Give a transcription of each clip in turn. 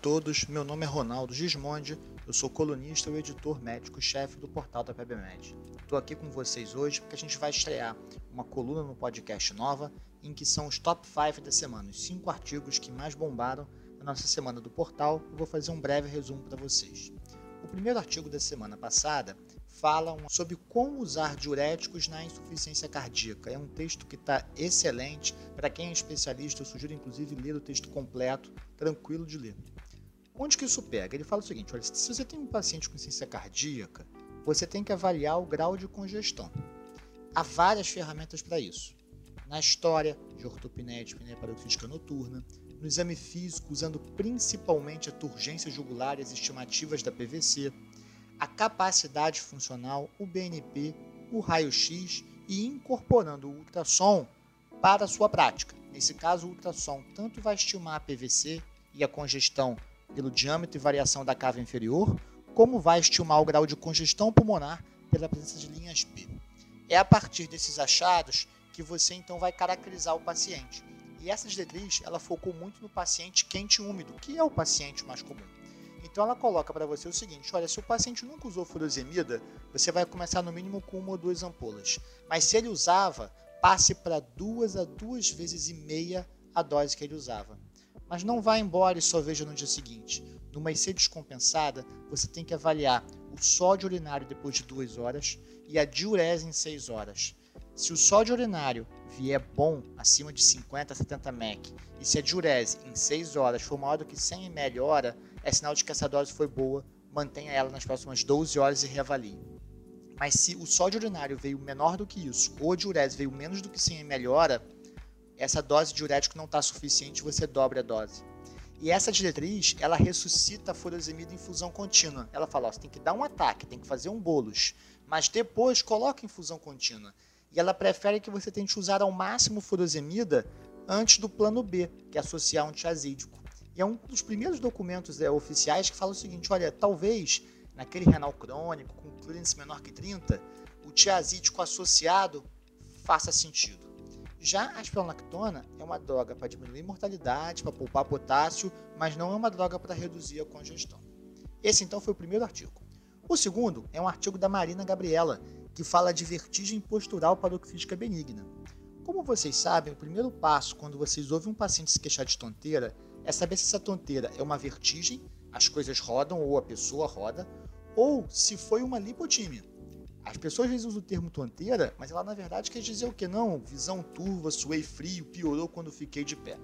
todos, meu nome é Ronaldo Gismondi, eu sou colunista e editor médico-chefe do portal da PebMed. Estou aqui com vocês hoje porque a gente vai estrear uma coluna no podcast nova em que são os top 5 da semana, os 5 artigos que mais bombaram na nossa semana do portal. Eu vou fazer um breve resumo para vocês. O primeiro artigo da semana passada fala sobre como usar diuréticos na insuficiência cardíaca. É um texto que está excelente. Para quem é especialista, eu sugiro inclusive ler o texto completo, tranquilo de ler. Onde que isso pega? Ele fala o seguinte: olha, se você tem um paciente com insuficiência cardíaca, você tem que avaliar o grau de congestão. Há várias ferramentas para isso. Na história de ortopneia de paroxística noturna, no exame físico, usando principalmente a turgência jugular e as estimativas da PVC, a capacidade funcional, o BNP, o raio-x e incorporando o ultrassom para a sua prática. Nesse caso, o ultrassom tanto vai estimar a PVC e a congestão pelo diâmetro e variação da cava inferior, como vai estimar o grau de congestão pulmonar pela presença de linhas P. É a partir desses achados que você então vai caracterizar o paciente. E essa diretriz, ela focou muito no paciente quente e úmido, que é o paciente mais comum. Então ela coloca para você o seguinte: olha, se o paciente nunca usou furosemida, você vai começar no mínimo com uma ou duas ampolas. Mas se ele usava, passe para duas a duas vezes e meia a dose que ele usava. Mas não vá embora e só veja no dia seguinte. Numa IC descompensada, você tem que avaliar o sódio urinário depois de duas horas e a diurese em seis horas. Se o sódio urinário vier bom, acima de 50 a 70 mEq, e se a diurese em 6 horas for maior do que 100 ml hora, é sinal de que essa dose foi boa, mantenha ela nas próximas 12 horas e reavalie. Mas se o sódio urinário veio menor do que isso, ou a diurese veio menos do que 100 ml hora, essa dose de diurético não está suficiente, você dobra a dose. E essa diretriz, ela ressuscita a furosemida em infusão contínua. Ela fala, ó, você tem que dar um ataque, tem que fazer um bolos, mas depois coloca infusão contínua. E ela prefere que você tente usar ao máximo furosemida antes do plano B, que é associar um tiazídico. E é um dos primeiros documentos é, oficiais que fala o seguinte: olha, talvez naquele renal crônico com clearance menor que 30, o tiazídico associado faça sentido. Já a espronolactona é uma droga para diminuir mortalidade, para poupar potássio, mas não é uma droga para reduzir a congestão. Esse então foi o primeiro artigo. O segundo é um artigo da Marina Gabriela, que fala de vertigem postural paroxística benigna. Como vocês sabem, o primeiro passo quando vocês ouvem um paciente se queixar de tonteira é saber se essa tonteira é uma vertigem, as coisas rodam ou a pessoa roda, ou se foi uma lipotímia. As pessoas às vezes usam o termo tonteira, mas ela na verdade quer dizer o que? Não, visão turva, suei frio, piorou quando fiquei de pé.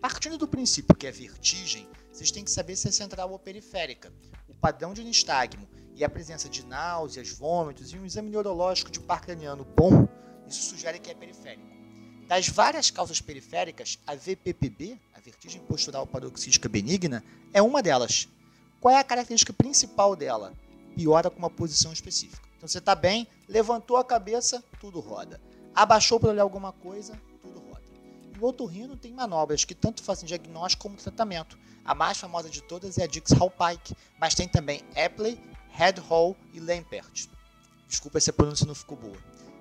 Partindo do princípio que é vertigem, vocês têm que saber se é central ou periférica. O padrão de nistagmo e a presença de náuseas, vômitos e um exame neurológico de par craniano bom, isso sugere que é periférico. Das várias causas periféricas, a VPPB, a vertigem postural paroxística benigna, é uma delas. Qual é a característica principal dela? Piora com uma posição específica. Então você está bem, levantou a cabeça, tudo roda. Abaixou para olhar alguma coisa, tudo roda. E o otorrino tem manobras que tanto fazem diagnóstico como tratamento. A mais famosa de todas é a Dix-Hallpike, mas tem também Epley, Head Hall e Lampert. Desculpa se a pronúncia não ficou boa.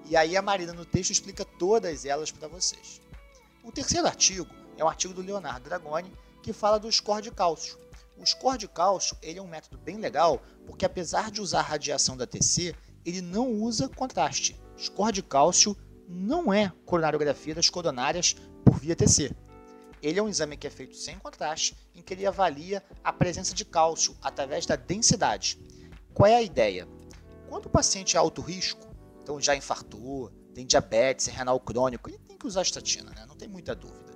E aí a Marina no texto explica todas elas para vocês. O terceiro artigo é um artigo do Leonardo Dragoni que fala do score de cálcio. O score de cálcio ele é um método bem legal porque apesar de usar radiação da TC, ele não usa contraste. Score de cálcio não é coronariografia das coronárias por via TC. Ele é um exame que é feito sem contraste, em que ele avalia a presença de cálcio através da densidade. Qual é a ideia? Quando o paciente é alto risco, então já infartou, tem diabetes, é renal crônico, ele tem que usar estatina, né? não tem muita dúvida.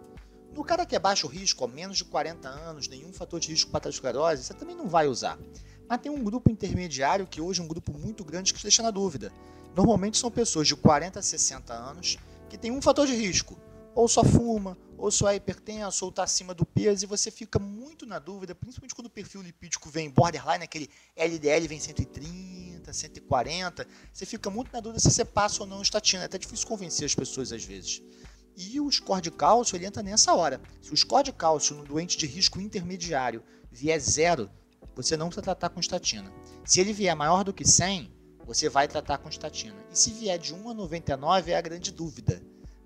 No cara que é baixo risco, menos de 40 anos, nenhum fator de risco para aterosclerose, você também não vai usar. Mas tem um grupo intermediário que hoje é um grupo muito grande que te deixa na dúvida. Normalmente são pessoas de 40 a 60 anos que têm um fator de risco, ou só fuma, ou só é hipertenso, ou está acima do peso, e você fica muito na dúvida, principalmente quando o perfil lipídico vem borderline, aquele LDL vem 130, 140, você fica muito na dúvida se você passa ou não estatina. É até difícil convencer as pessoas às vezes. E o score de cálcio ele entra nessa hora. Se o score de cálcio no doente de risco intermediário vier zero, você não precisa tratar com estatina. Se ele vier maior do que 100, você vai tratar com estatina. E se vier de 1 a 99 é a grande dúvida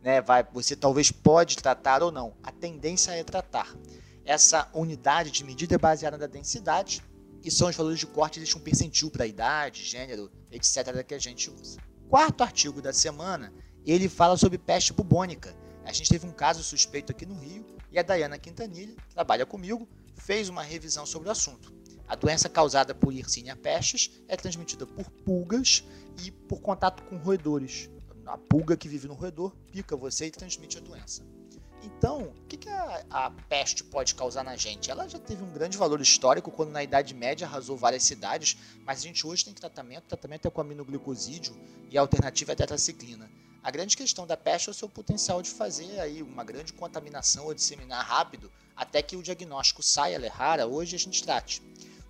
né, vai, você talvez pode tratar ou não. A tendência é tratar. Essa unidade de medida é baseada na densidade e são os valores de corte, existe um percentil para idade, gênero, etc. que a gente usa. Quarto artigo da semana, ele fala sobre peste bubônica. A gente teve um caso suspeito aqui no Rio e a Dayana Quintanilha, que trabalha comigo, fez uma revisão sobre o assunto. A doença causada por Yersinia pestis é transmitida por pulgas e por contato com roedores. A pulga que vive no roedor pica você e transmite a doença. Então, o que, que a, a, peste pode causar na gente? Ela já teve um grande valor histórico quando na Idade Média arrasou várias cidades, mas a gente hoje tem tratamento, o tratamento é com aminoglicosídeo e a alternativa é a tetraciclina. A grande questão da peste é o seu potencial de fazer aí uma grande contaminação ou disseminar rápido até que o diagnóstico saia, ela é rara, hoje a gente trate.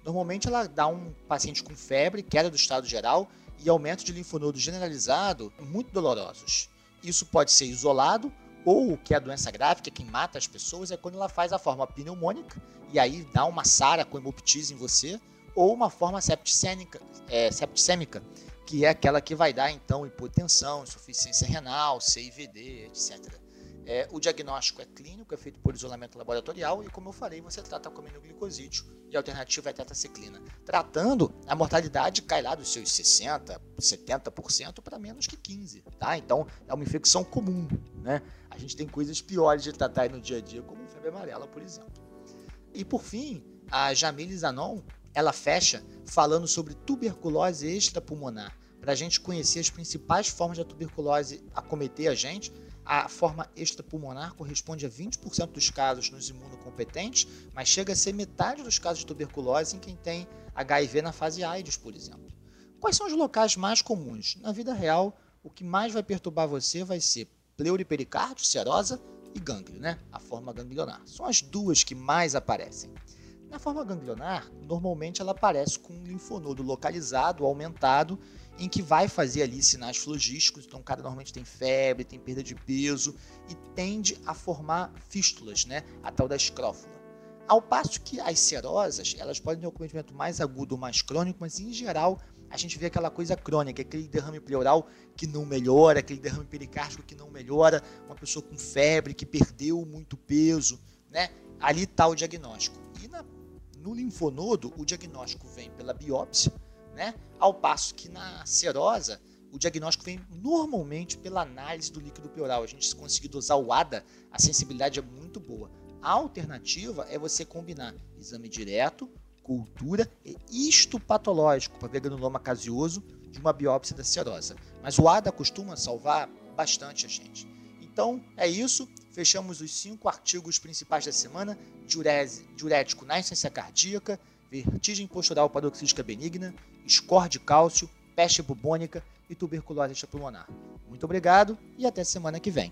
Normalmente ela dá um paciente com febre, queda do estado geral e aumento de linfonodo generalizado muito dolorosos. Isso pode ser isolado ou o que é a doença grave, que é quem mata as pessoas, é quando ela faz a forma pneumônica, e aí dá uma sara com hemoptise em você, ou uma forma septicêmica, é, septicêmica, que é aquela que vai dar então hipotensão, insuficiência renal, CIVD, etc. É, o diagnóstico é clínico, é feito por isolamento laboratorial e, como eu falei, você trata com aminoglicosídeo e a alternativa é tetraciclina. Tratando, a mortalidade cai lá dos seus 60%, 70% para menos que 15%. Tá? Então, é uma infecção comum. Né? A gente tem coisas piores de tratar no dia a dia, como febre amarela, por exemplo. E, por fim, a Jamile Zanon, ela fecha falando sobre tuberculose extrapulmonar, para a gente conhecer as principais formas da tuberculose acometer a gente a forma extrapulmonar corresponde a 20% dos casos nos imunocompetentes, mas chega a ser metade dos casos de tuberculose em quem tem HIV na fase AIDS, por exemplo. Quais são os locais mais comuns? Na vida real, o que mais vai perturbar você vai ser pleuripericárdio, serosa e gânglio, né? A forma ganglionar. São as duas que mais aparecem. Na forma ganglionar, normalmente ela aparece com um linfonodo localizado, aumentado em que vai fazer ali sinais flogísticos. Então, o cara normalmente tem febre, tem perda de peso e tende a formar fístulas, né? A tal da escrófula. Ao passo que as serosas, elas podem ter um cometimento mais agudo ou mais crônico, mas em geral a gente vê aquela coisa crônica, aquele derrame pleural que não melhora, aquele derrame pericárdico que não melhora, uma pessoa com febre que perdeu muito peso, né? Ali está o diagnóstico. E na, no linfonodo, o diagnóstico vem pela biópsia, né? Ao passo que na serosa, o diagnóstico vem normalmente pela análise do líquido pleural. A gente se conseguir dosar o ADA, a sensibilidade é muito boa. A alternativa é você combinar exame direto, cultura e histopatológico para ver granuloma caseoso de uma biópsia da serosa. Mas o ADA costuma salvar bastante a gente. Então é isso. Fechamos os cinco artigos principais da semana: diurese, diurético na insuficiência cardíaca, vertigem postural paroxística benigna, score de cálcio, peste bubônica e tuberculose extrapulmonar. Muito obrigado e até semana que vem.